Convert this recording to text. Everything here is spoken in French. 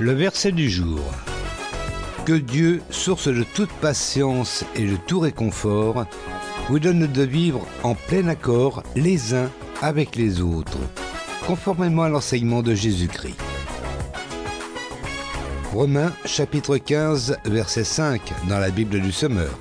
Le verset du jour. Que Dieu, source de toute patience et de tout réconfort, vous donne de vivre en plein accord les uns avec les autres, conformément à l'enseignement de Jésus-Christ. Romains chapitre 15 verset 5 dans la Bible du Semeur.